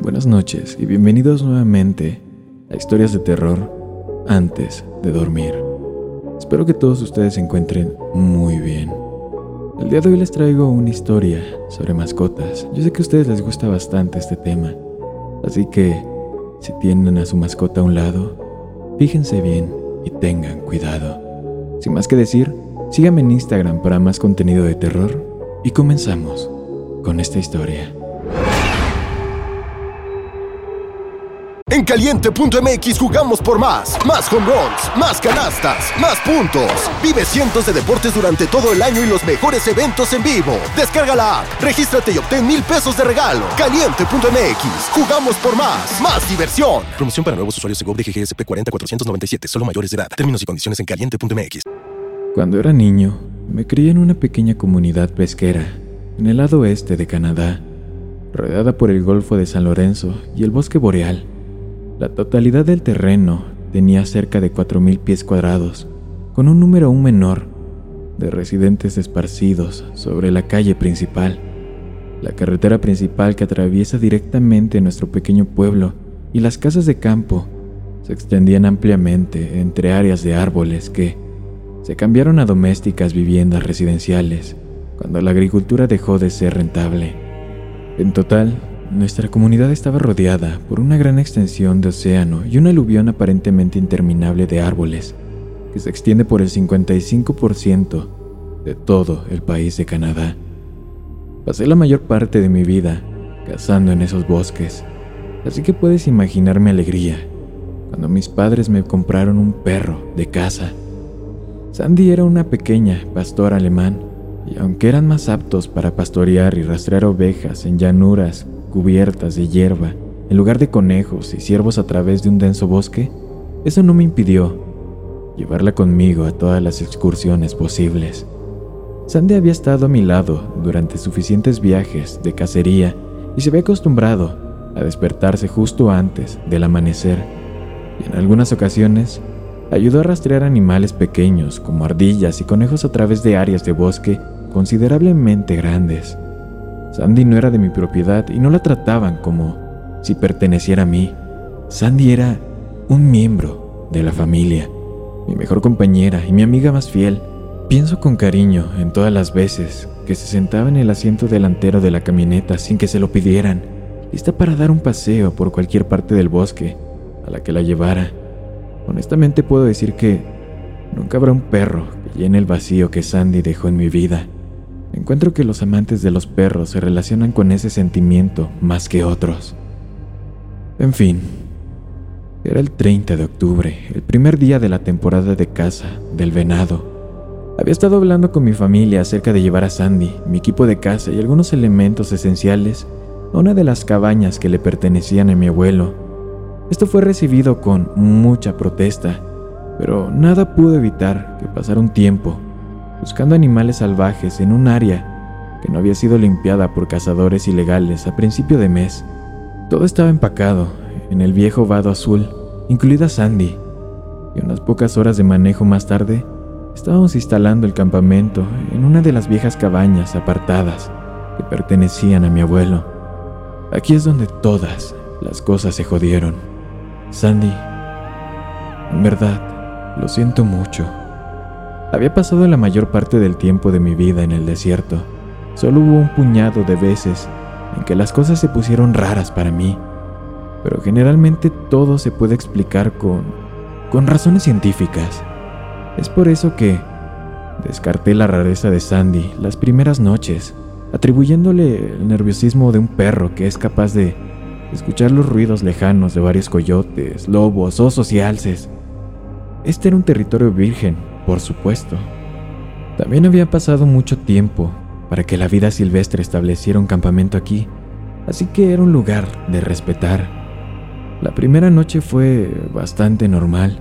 Buenas noches y bienvenidos nuevamente a Historias de terror antes de dormir. Espero que todos ustedes se encuentren muy bien. El día de hoy les traigo una historia sobre mascotas. Yo sé que a ustedes les gusta bastante este tema, así que si tienen a su mascota a un lado, fíjense bien y tengan cuidado. Sin más que decir, síganme en Instagram para más contenido de terror y comenzamos con esta historia. En caliente.mx jugamos por más. Más home runs, más canastas, más puntos. Vive cientos de deportes durante todo el año y los mejores eventos en vivo. Descarga la app, regístrate y obtén mil pesos de regalo. Caliente.mx, jugamos por más. Más diversión. Promoción para nuevos usuarios de GOV de GGSP 40497, solo mayores de edad. Términos y condiciones en caliente.mx. Cuando era niño, me crié en una pequeña comunidad pesquera, en el lado oeste de Canadá, rodeada por el Golfo de San Lorenzo y el bosque boreal. La totalidad del terreno tenía cerca de 4.000 pies cuadrados, con un número aún menor de residentes esparcidos sobre la calle principal, la carretera principal que atraviesa directamente nuestro pequeño pueblo y las casas de campo se extendían ampliamente entre áreas de árboles que se cambiaron a domésticas viviendas residenciales cuando la agricultura dejó de ser rentable. En total, nuestra comunidad estaba rodeada por una gran extensión de océano y una aluvión aparentemente interminable de árboles, que se extiende por el 55% de todo el país de Canadá. Pasé la mayor parte de mi vida cazando en esos bosques, así que puedes imaginar mi alegría cuando mis padres me compraron un perro de caza. Sandy era una pequeña pastor alemán, y aunque eran más aptos para pastorear y rastrear ovejas en llanuras cubiertas de hierba, en lugar de conejos y ciervos a través de un denso bosque, eso no me impidió llevarla conmigo a todas las excursiones posibles. Sandy había estado a mi lado durante suficientes viajes de cacería y se había acostumbrado a despertarse justo antes del amanecer, y en algunas ocasiones ayudó a rastrear animales pequeños como ardillas y conejos a través de áreas de bosque considerablemente grandes. Sandy no era de mi propiedad y no la trataban como si perteneciera a mí. Sandy era un miembro de la familia, mi mejor compañera y mi amiga más fiel. Pienso con cariño en todas las veces que se sentaba en el asiento delantero de la camioneta sin que se lo pidieran, lista para dar un paseo por cualquier parte del bosque a la que la llevara. Honestamente puedo decir que nunca habrá un perro que llene el vacío que Sandy dejó en mi vida. Encuentro que los amantes de los perros se relacionan con ese sentimiento más que otros. En fin, era el 30 de octubre, el primer día de la temporada de caza del venado. Había estado hablando con mi familia acerca de llevar a Sandy, mi equipo de caza y algunos elementos esenciales a una de las cabañas que le pertenecían a mi abuelo. Esto fue recibido con mucha protesta, pero nada pudo evitar que pasara un tiempo buscando animales salvajes en un área que no había sido limpiada por cazadores ilegales a principio de mes. Todo estaba empacado en el viejo vado azul, incluida Sandy, y unas pocas horas de manejo más tarde estábamos instalando el campamento en una de las viejas cabañas apartadas que pertenecían a mi abuelo. Aquí es donde todas las cosas se jodieron. Sandy, en verdad, lo siento mucho. Había pasado la mayor parte del tiempo de mi vida en el desierto. Solo hubo un puñado de veces en que las cosas se pusieron raras para mí, pero generalmente todo se puede explicar con con razones científicas. Es por eso que descarté la rareza de Sandy las primeras noches, atribuyéndole el nerviosismo de un perro que es capaz de escuchar los ruidos lejanos de varios coyotes, lobos, osos y alces. Este era un territorio virgen por supuesto. También había pasado mucho tiempo para que la vida silvestre estableciera un campamento aquí, así que era un lugar de respetar. La primera noche fue bastante normal.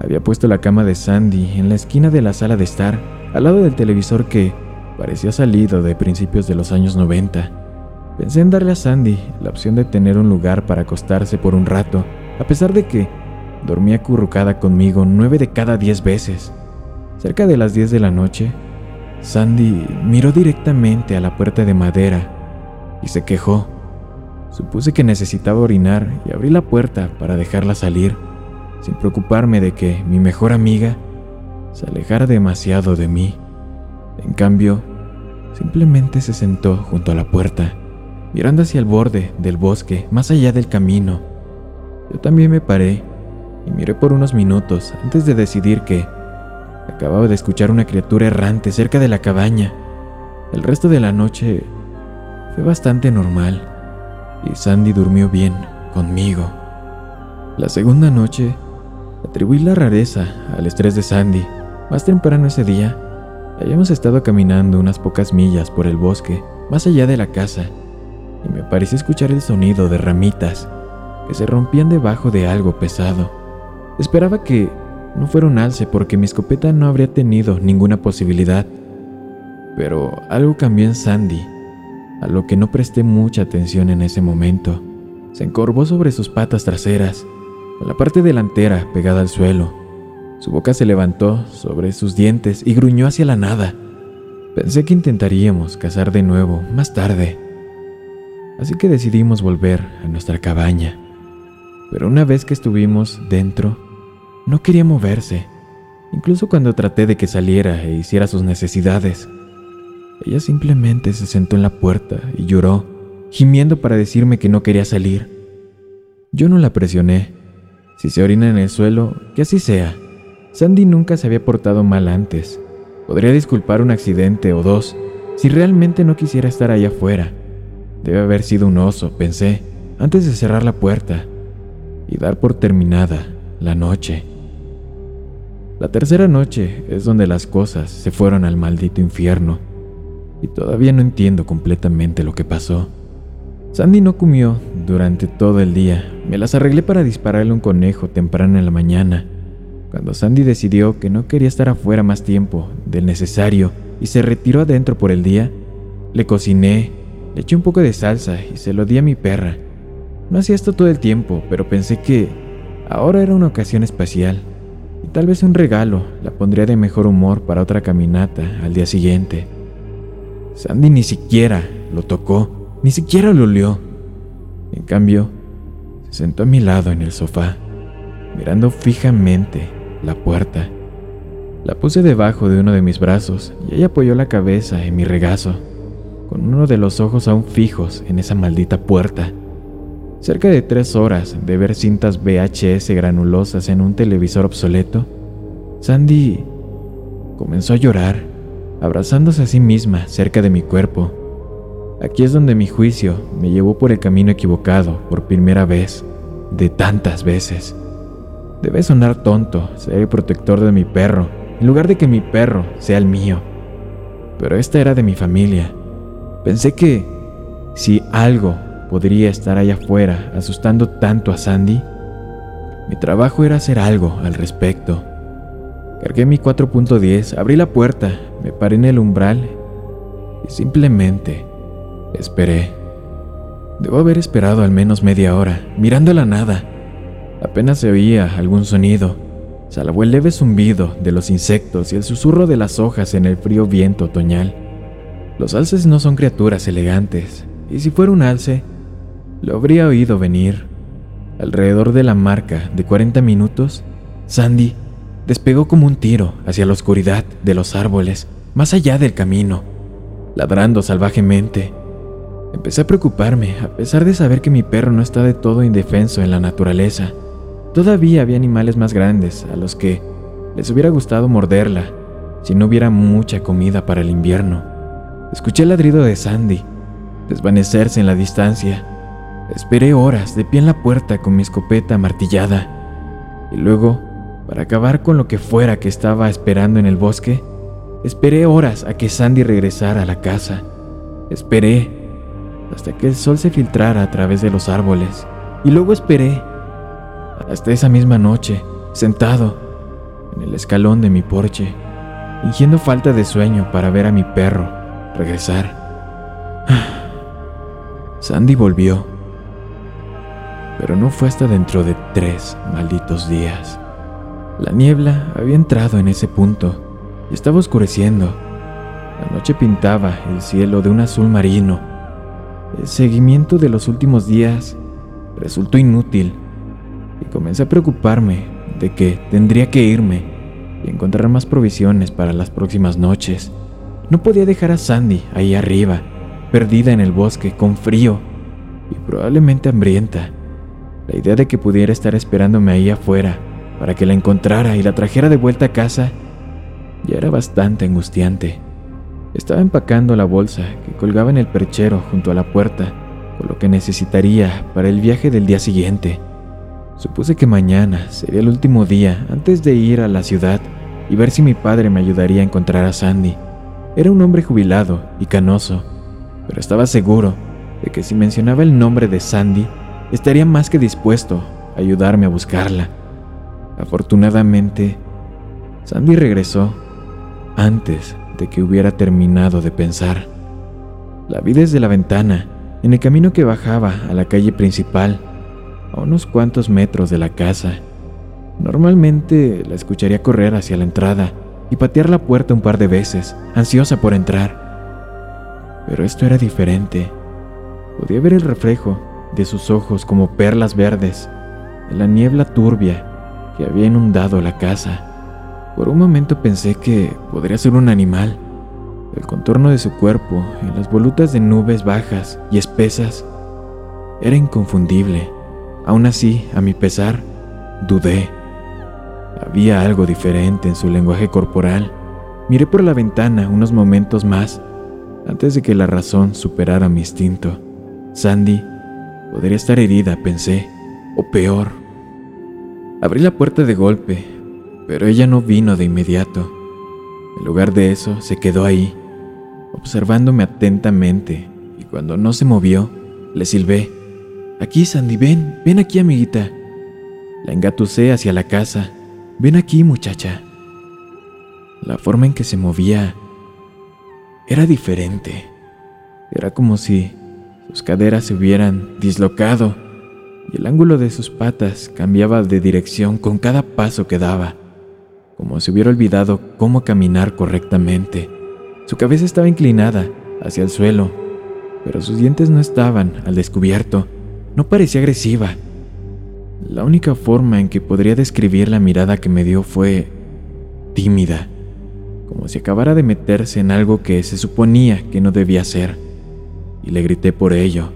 Había puesto la cama de Sandy en la esquina de la sala de estar, al lado del televisor que parecía salido de principios de los años 90. Pensé en darle a Sandy la opción de tener un lugar para acostarse por un rato, a pesar de que dormía acurrucada conmigo nueve de cada diez veces. Cerca de las diez de la noche, Sandy miró directamente a la puerta de madera y se quejó. Supuse que necesitaba orinar y abrí la puerta para dejarla salir, sin preocuparme de que mi mejor amiga se alejara demasiado de mí. En cambio, simplemente se sentó junto a la puerta, mirando hacia el borde del bosque, más allá del camino. Yo también me paré y miré por unos minutos antes de decidir que acababa de escuchar una criatura errante cerca de la cabaña. El resto de la noche fue bastante normal y Sandy durmió bien conmigo. La segunda noche atribuí la rareza al estrés de Sandy. Más temprano ese día, habíamos estado caminando unas pocas millas por el bosque, más allá de la casa, y me pareció escuchar el sonido de ramitas que se rompían debajo de algo pesado. Esperaba que no fuera un alce porque mi escopeta no habría tenido ninguna posibilidad. Pero algo cambió en Sandy, a lo que no presté mucha atención en ese momento. Se encorvó sobre sus patas traseras, con la parte delantera pegada al suelo. Su boca se levantó sobre sus dientes y gruñó hacia la nada. Pensé que intentaríamos cazar de nuevo más tarde. Así que decidimos volver a nuestra cabaña. Pero una vez que estuvimos dentro, no quería moverse, incluso cuando traté de que saliera e hiciera sus necesidades. Ella simplemente se sentó en la puerta y lloró, gimiendo para decirme que no quería salir. Yo no la presioné. Si se orina en el suelo, que así sea. Sandy nunca se había portado mal antes. Podría disculpar un accidente o dos si realmente no quisiera estar allá afuera. Debe haber sido un oso, pensé, antes de cerrar la puerta y dar por terminada la noche. La tercera noche es donde las cosas se fueron al maldito infierno y todavía no entiendo completamente lo que pasó. Sandy no comió durante todo el día. Me las arreglé para dispararle un conejo temprano en la mañana. Cuando Sandy decidió que no quería estar afuera más tiempo del necesario y se retiró adentro por el día, le cociné, le eché un poco de salsa y se lo di a mi perra. No hacía esto todo el tiempo, pero pensé que ahora era una ocasión especial y tal vez un regalo la pondría de mejor humor para otra caminata al día siguiente. Sandy ni siquiera lo tocó, ni siquiera lo olió. En cambio, se sentó a mi lado en el sofá, mirando fijamente la puerta. La puse debajo de uno de mis brazos y ella apoyó la cabeza en mi regazo, con uno de los ojos aún fijos en esa maldita puerta. Cerca de tres horas de ver cintas VHS granulosas en un televisor obsoleto, Sandy comenzó a llorar, abrazándose a sí misma cerca de mi cuerpo. Aquí es donde mi juicio me llevó por el camino equivocado por primera vez, de tantas veces. Debe sonar tonto ser el protector de mi perro, en lugar de que mi perro sea el mío. Pero esta era de mi familia. Pensé que si algo podría estar allá afuera asustando tanto a Sandy? Mi trabajo era hacer algo al respecto. Cargué mi 4.10, abrí la puerta, me paré en el umbral y simplemente esperé. Debo haber esperado al menos media hora, mirando a la nada. Apenas se oía algún sonido, salvo el leve zumbido de los insectos y el susurro de las hojas en el frío viento otoñal. Los alces no son criaturas elegantes, y si fuera un alce, lo habría oído venir. Alrededor de la marca de 40 minutos, Sandy despegó como un tiro hacia la oscuridad de los árboles, más allá del camino, ladrando salvajemente. Empecé a preocuparme, a pesar de saber que mi perro no está de todo indefenso en la naturaleza. Todavía había animales más grandes a los que les hubiera gustado morderla si no hubiera mucha comida para el invierno. Escuché el ladrido de Sandy desvanecerse en la distancia Esperé horas de pie en la puerta con mi escopeta martillada. Y luego, para acabar con lo que fuera que estaba esperando en el bosque, esperé horas a que Sandy regresara a la casa. Esperé hasta que el sol se filtrara a través de los árboles. Y luego esperé Hasta esa misma noche, sentado en el escalón de mi porche, fingiendo falta de sueño para ver a mi perro regresar. Sandy volvió, pero no fue hasta dentro de tres malditos días. La niebla había entrado en ese punto y estaba oscureciendo. La noche pintaba el cielo de un azul marino. El seguimiento de los últimos días resultó inútil y comencé a preocuparme de que tendría que irme y encontrar más provisiones para las próximas noches. No podía dejar a Sandy ahí arriba, perdida en el bosque, con frío y probablemente hambrienta. La idea de que pudiera estar esperándome ahí afuera para que la encontrara y la trajera de vuelta a casa ya era bastante angustiante. Estaba empacando la bolsa que colgaba en el perchero junto a la puerta con lo que necesitaría para el viaje del día siguiente. Supuse que mañana sería el último día antes de ir a la ciudad y ver si mi padre me ayudaría a encontrar a Sandy. Era un hombre jubilado y canoso, pero estaba seguro de que si mencionaba el nombre de Sandy, estaría más que dispuesto a ayudarme a buscarla. Afortunadamente, Sandy regresó antes de que hubiera terminado de pensar. La vi desde la ventana, en el camino que bajaba a la calle principal a unos cuantos metros de la casa. Normalmente la escucharía correr hacia la entrada y patear la puerta un par de veces, ansiosa por entrar. Pero esto era diferente. Podía ver el reflejo de sus ojos como perlas verdes en la niebla turbia que había inundado la casa. Por un momento pensé que podría ser un animal. El contorno de su cuerpo en las volutas de nubes bajas y espesas era inconfundible. Aún así, a mi pesar, dudé. Había algo diferente en su lenguaje corporal. Miré por la ventana unos momentos más antes de que la razón superara mi instinto. Sandy podría estar herida, pensé, o peor. Abrí la puerta de golpe, pero ella no vino de inmediato. En lugar de eso, se quedó ahí, observándome atentamente, y cuando no se movió, le silbé. Aquí, Sandy, ven, ven aquí, amiguita. La engatucé hacia la casa. Ven aquí, muchacha. La forma en que se movía era diferente. Era como si sus caderas se hubieran dislocado y el ángulo de sus patas cambiaba de dirección con cada paso que daba, como si hubiera olvidado cómo caminar correctamente. Su cabeza estaba inclinada hacia el suelo, pero sus dientes no estaban al descubierto no parecía agresiva. La única forma en que podría describir la mirada que me dio fue tímida, como si acabara de meterse en algo que se suponía que no debía ser, y le grité por ello.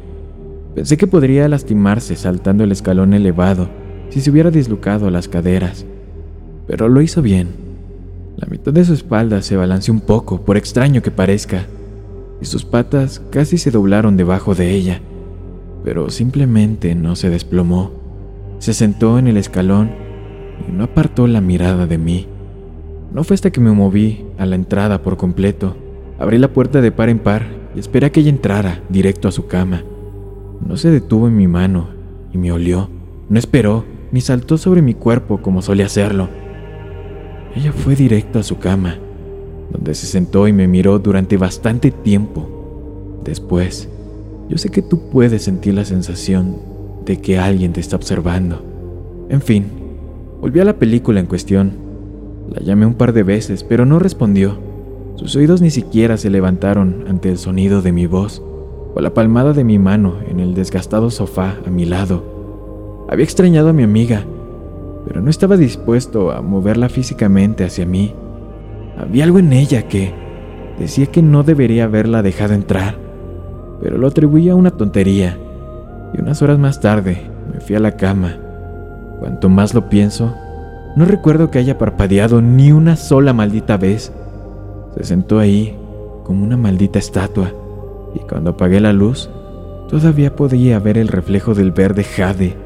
Pensé que podría lastimarse saltando el escalón elevado si se hubiera dislocado las caderas, pero lo hizo bien. La mitad de su espalda se balanceó un poco, por extraño que parezca, y sus patas casi se doblaron debajo de ella pero simplemente no se desplomó. Se sentó en el escalón y no apartó la mirada de mí. No fue hasta que me moví a la entrada por completo. Abrí la puerta de par en par y esperé a que ella entrara directo a su cama. No se detuvo en mi mano y me olió. No esperó ni saltó sobre mi cuerpo como solía hacerlo. Ella fue directo a su cama, donde se sentó y me miró durante bastante tiempo. Después, yo sé que tú puedes sentir la sensación de que alguien te está observando. En fin, volví a la película en cuestión. La llamé un par de veces, pero no respondió. Sus oídos ni siquiera se levantaron ante el sonido de mi voz o la palmada de mi mano en el desgastado sofá a mi lado. Había extrañado a mi amiga, pero no estaba dispuesto a moverla físicamente hacia mí. Había algo en ella que decía que no debería haberla dejado entrar pero lo atribuí a una tontería. Y unas horas más tarde me fui a la cama. Cuanto más lo pienso, no recuerdo que haya parpadeado ni una sola maldita vez. Se sentó ahí como una maldita estatua, y cuando apagué la luz, todavía podía ver el reflejo del verde jade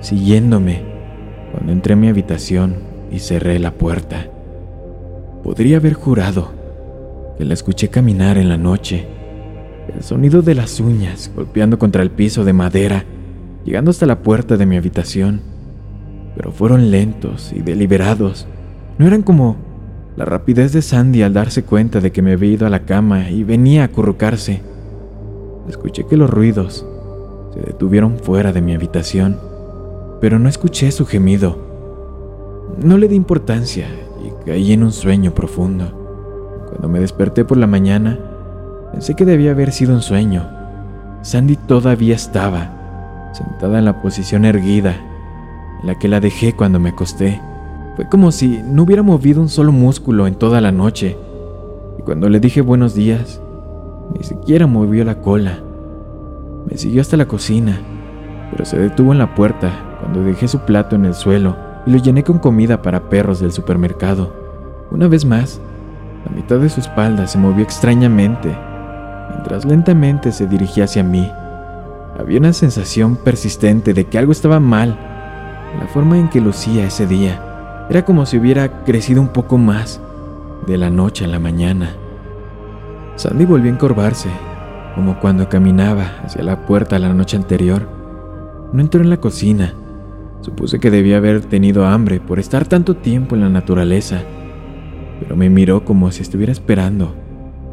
siguiéndome cuando entré a mi habitación y cerré la puerta. Podría haber jurado que la escuché caminar en la noche el sonido de las uñas golpeando contra el piso de madera, llegando hasta la puerta de mi habitación. pero fueron lentos y deliberados. No eran como la rapidez de Sandy al darse cuenta de que me había ido a la cama y venía a acurrucarse. Escuché que los ruidos se detuvieron fuera de mi habitación, pero no escuché su gemido. No le di importancia y caí en un sueño profundo. Cuando me desperté por la mañana, pensé que debía haber sido un sueño. Sandy todavía estaba, sentada en la posición erguida, en la que la dejé cuando me acosté. Fue como si no hubiera movido un solo músculo en toda la noche. Y cuando le dije buenos días, ni siquiera movió la cola. Me siguió hasta la cocina, pero se detuvo en la puerta cuando dejé su plato en el suelo y lo llené con comida para perros del supermercado. Una vez más, la mitad de su espalda se movió extrañamente, mientras lentamente se dirigía hacia mí. Había una sensación persistente de que algo estaba mal en la forma en que lucía ese día. Era como si hubiera crecido un poco más de la noche a la mañana. Sandy volvió a encorvarse, como cuando caminaba hacia la puerta la noche anterior. No entró en la cocina. Supuse que debía haber tenido hambre por estar tanto tiempo en la naturaleza, pero me miró como si estuviera esperando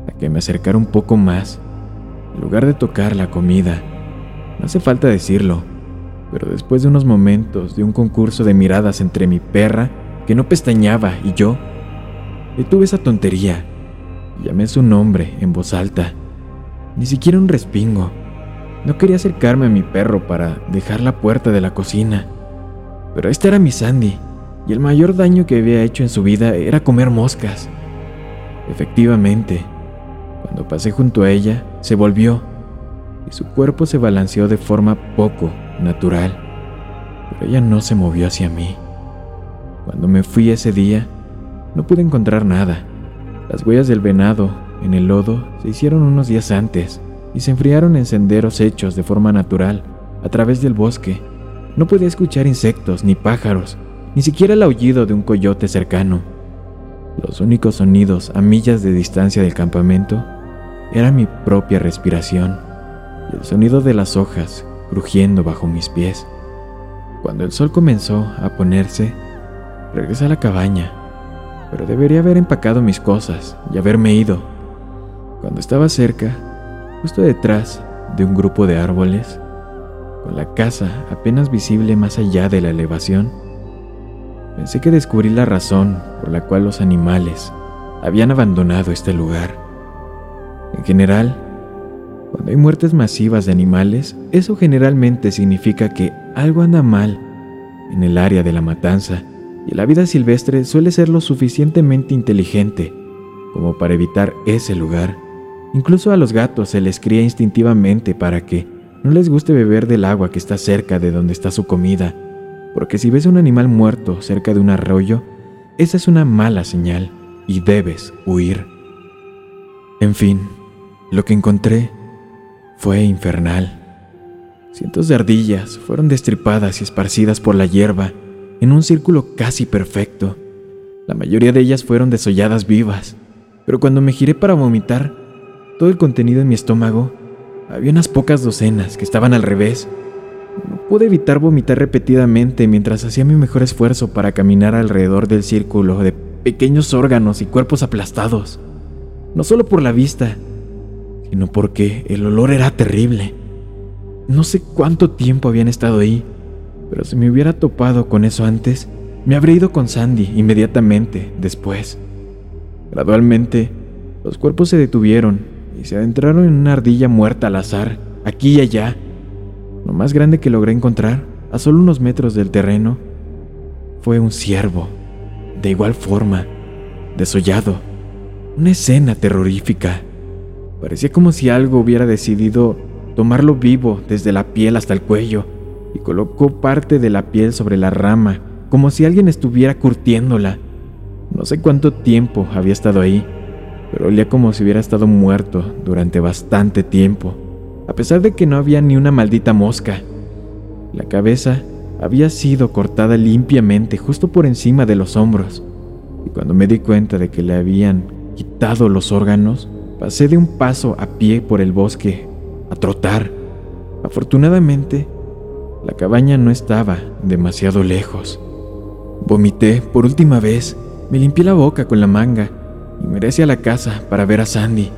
a que me acercara un poco más, en lugar de tocar la comida. No hace falta decirlo, pero después de unos momentos de un concurso de miradas entre mi perra que no pestañeaba y yo. Detuve esa tontería. Llamé su nombre en voz alta. Ni siquiera un respingo. No quería acercarme a mi perro para dejar la puerta de la cocina. Pero esta era mi Sandy, y el mayor daño que había hecho en su vida era comer moscas. Efectivamente, cuando pasé junto a ella, se volvió, y su cuerpo se balanceó de forma poco natural, pero ella no se movió hacia mí. Cuando me fui ese día, no pude encontrar nada. Las huellas del venado en el lodo se hicieron unos días antes y se enfriaron en senderos hechos de forma natural a través del bosque. No podía escuchar insectos ni pájaros, ni siquiera el aullido de un coyote cercano. Los únicos sonidos a millas de distancia del campamento era mi propia respiración y el sonido de las hojas crujiendo bajo mis pies. Cuando el sol comenzó a ponerse, Regresé a la cabaña, pero debería haber empacado mis cosas y haberme ido. Cuando estaba cerca, justo detrás de un grupo de árboles, con la casa apenas visible más allá de la elevación, pensé que descubrí la razón por la cual los animales habían abandonado este lugar. En general, cuando hay muertes masivas de animales, eso generalmente significa que algo anda mal en el área de la matanza y la vida silvestre suele ser lo suficientemente inteligente como para evitar ese lugar. Incluso a los gatos se les cría instintivamente para que no les guste beber del agua que está cerca de donde está su comida, porque si ves un animal muerto cerca de un arroyo, esa es una mala señal y debes huir. En fin, lo que encontré fue infernal. Cientos de ardillas fueron destripadas y esparcidas por la hierba en un círculo casi perfecto. La mayoría de ellas fueron desolladas vivas, pero cuando me giré para vomitar, todo el contenido en mi estómago, había unas pocas docenas que estaban al revés. No pude evitar vomitar repetidamente mientras hacía mi mejor esfuerzo para caminar alrededor del círculo de pequeños órganos y cuerpos aplastados. No solo por la vista, sino porque el olor era terrible. No sé cuánto tiempo habían estado ahí, pero si me hubiera topado con eso antes, me habría ido con Sandy inmediatamente después. Gradualmente, los cuerpos se detuvieron y se adentraron en una ardilla muerta al azar, aquí y allá. Lo más grande que logré encontrar, a solo unos metros del terreno, fue un ciervo, de igual forma, desollado. Una escena terrorífica. Parecía como si algo hubiera decidido tomarlo vivo desde la piel hasta el cuello y colocó parte de la piel sobre la rama, como si alguien estuviera curtiéndola. No sé cuánto tiempo había estado ahí, pero olía como si hubiera estado muerto durante bastante tiempo, a pesar de que no había ni una maldita mosca. La cabeza había sido cortada limpiamente justo por encima de los hombros, y cuando me di cuenta de que le habían quitado los órganos, pasé de un paso a pie por el bosque a trotar. Afortunadamente, la cabaña no estaba demasiado lejos. Vomité por última vez, me limpié la boca con la manga y miré hacia la casa para ver a Sandy,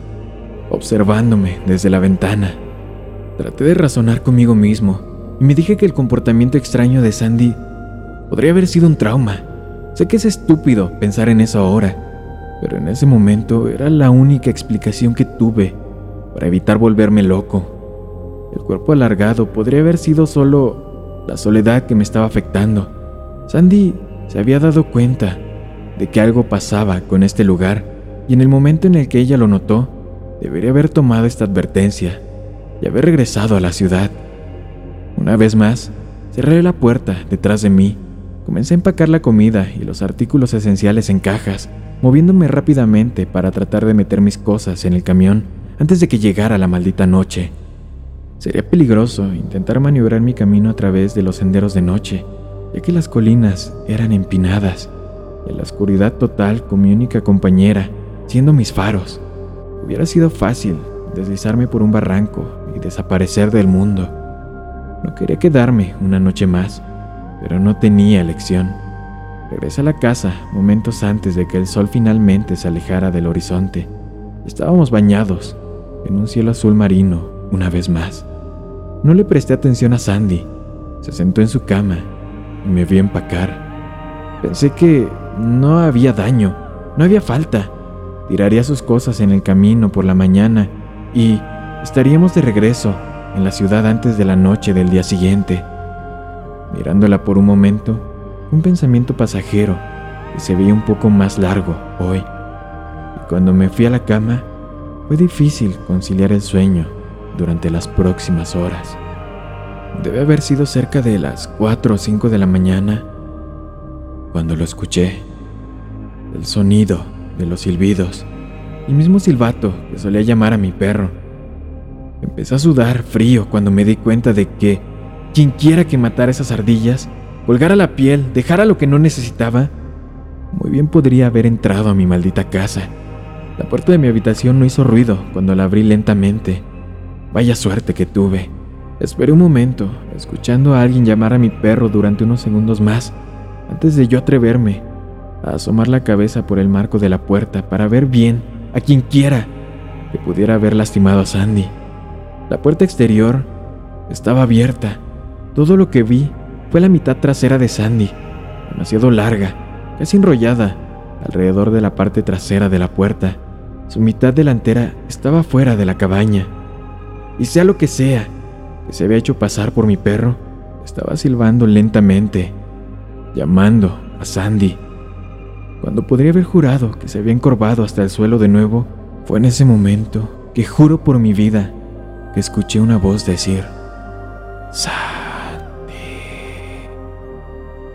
observándome desde la ventana. Traté de razonar conmigo mismo y me dije que el comportamiento extraño de Sandy podría haber sido un trauma. Sé que es estúpido pensar en eso ahora, pero en ese momento era la única explicación que tuve para evitar volverme loco. El cuerpo alargado podría haber sido solo la soledad que me estaba afectando. Sandy se había dado cuenta de que algo pasaba con este lugar y en el momento en el que ella lo notó, debería haber tomado esta advertencia y haber regresado a la ciudad. Una vez más, cerré la puerta detrás de mí, comencé a empacar la comida y los artículos esenciales en cajas, moviéndome rápidamente para tratar de meter mis cosas en el camión antes de que llegara la maldita noche. Sería peligroso intentar maniobrar mi camino a través de los senderos de noche, ya que las colinas eran empinadas y la oscuridad total con mi única compañera, siendo mis faros. Hubiera sido fácil deslizarme por un barranco y desaparecer del mundo. No quería quedarme una noche más, pero no tenía elección. Regresé a la casa momentos antes de que el sol finalmente se alejara del horizonte. Estábamos bañados en un cielo azul marino una vez más. No le presté atención a Sandy. Se sentó en su cama y me vio empacar. Pensé que no había daño, no había falta. Tiraría sus cosas en el camino por la mañana y estaríamos de regreso en la ciudad antes de la noche del día siguiente. Mirándola por un momento, un pensamiento pasajero que se veía un poco más largo hoy. Y cuando me fui a la cama, fue difícil conciliar el sueño durante las próximas horas. Debe haber sido cerca de las 4 o 5 de la mañana cuando lo escuché. El sonido de los silbidos, el mismo silbato que solía llamar a mi perro. Empecé a sudar frío cuando me di cuenta de que quien quiera que matara esas ardillas, colgara la piel, dejara lo que no necesitaba, muy bien podría haber entrado a mi maldita casa la puerta de mi habitación no hizo ruido cuando la abrí lentamente. Vaya suerte que tuve. Esperé un momento, escuchando a alguien llamar a mi perro durante unos segundos más, antes de yo atreverme a asomar la cabeza por el marco de la puerta para ver bien a quien quiera que pudiera haber lastimado a Sandy. La puerta exterior estaba abierta. Todo lo que vi fue la mitad trasera de Sandy, demasiado larga, casi enrollada, alrededor de la parte trasera de la puerta. Su mitad delantera estaba fuera de la cabaña. Y sea lo que sea que se había hecho pasar por mi perro, estaba silbando lentamente, llamando a Sandy. Cuando podría haber jurado que se había encorvado hasta el suelo de nuevo, fue en ese momento que juro por mi vida que escuché una voz decir, Sandy,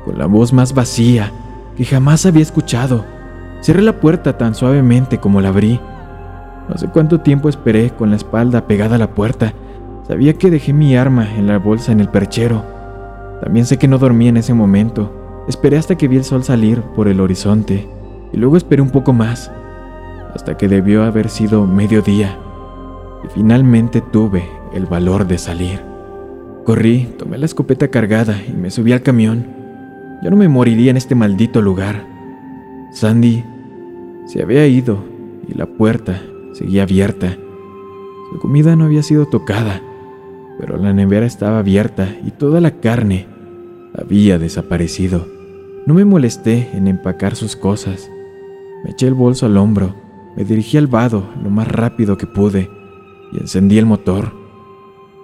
con la voz más vacía que jamás había escuchado. Cerré la puerta tan suavemente como la abrí. No sé cuánto tiempo esperé con la espalda pegada a la puerta. Sabía que dejé mi arma en la bolsa en el perchero. También sé que no dormí en ese momento. Esperé hasta que vi el sol salir por el horizonte y luego esperé un poco más, hasta que debió haber sido mediodía. Y finalmente tuve el valor de salir. Corrí, tomé la escopeta cargada y me subí al camión. Yo no me moriría en este maldito lugar. Sandy se había ido y la puerta seguía abierta. Su comida no había sido tocada, pero la nevera estaba abierta y toda la carne había desaparecido. No me molesté en empacar sus cosas. Me eché el bolso al hombro, me dirigí al vado lo más rápido que pude y encendí el motor.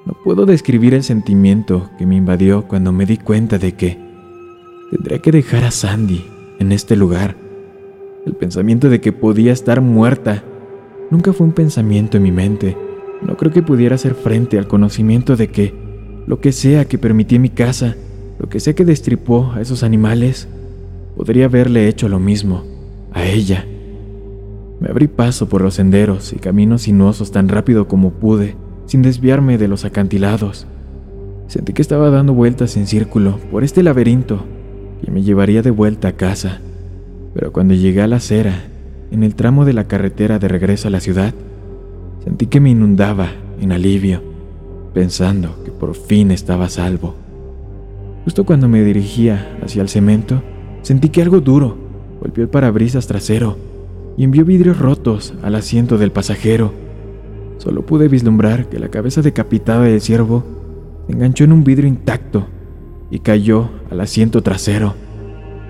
No puedo describir el sentimiento que me invadió cuando me di cuenta de que tendría que dejar a Sandy en este lugar el pensamiento de que podía estar muerta nunca fue un pensamiento en mi mente. No creo que pudiera hacer frente al conocimiento de que lo que sea que permití en mi casa, lo que sea que destripó a esos animales, podría haberle hecho lo mismo a ella. Me abrí paso por los senderos y caminos sinuosos tan rápido como pude, sin desviarme de los acantilados. Sentí que estaba dando vueltas en círculo por este laberinto que me llevaría de vuelta a casa. Pero cuando llegué a la acera, en el tramo de la carretera de regreso a la ciudad, sentí que me inundaba en alivio, pensando que por fin estaba a salvo. Justo cuando me dirigía hacia el cemento, Sentí que algo duro golpeó el parabrisas trasero y envió vidrios rotos al asiento del pasajero. Solo pude vislumbrar que la cabeza decapitada del ciervo se enganchó en un vidrio intacto y cayó al asiento trasero.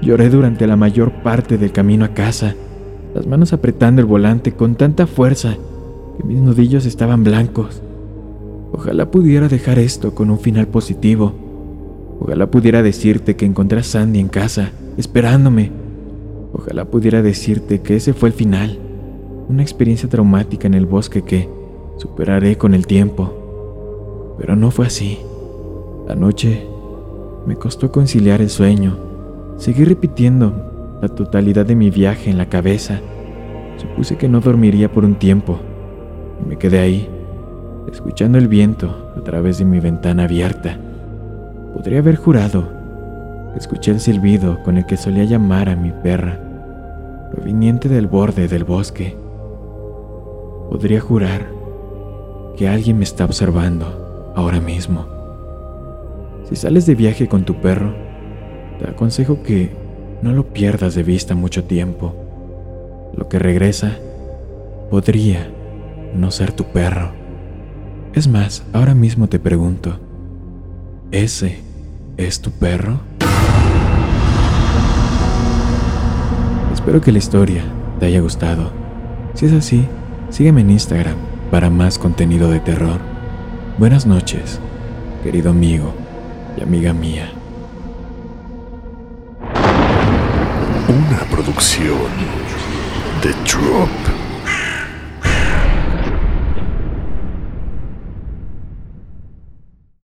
Lloré durante la mayor parte del camino a casa, las manos apretando el volante con tanta fuerza que mis nudillos estaban blancos. Ojalá pudiera dejar esto con un final positivo. Ojalá pudiera decirte que encontré a Sandy en casa, esperándome. Ojalá pudiera decirte que ese fue el final, una experiencia traumática en el bosque que superaré con el tiempo. Pero no fue así. La noche me costó conciliar el sueño. Seguí repitiendo la totalidad de mi viaje en la cabeza. Supuse que no dormiría por un tiempo y me quedé ahí, escuchando el viento a través de mi ventana abierta. Podría haber jurado escuché el silbido con el que solía llamar a mi perra, proveniente del borde del bosque. Podría jurar que alguien me está observando ahora mismo. Si sales de viaje con tu perro, te aconsejo que no lo pierdas de vista mucho tiempo. Lo que regresa podría no ser tu perro. Es más, ahora mismo te pregunto, ¿ese es tu perro? Espero que la historia te haya gustado. Si es así, sígueme en Instagram para más contenido de terror. Buenas noches, querido amigo y amiga mía. Producción de Drop.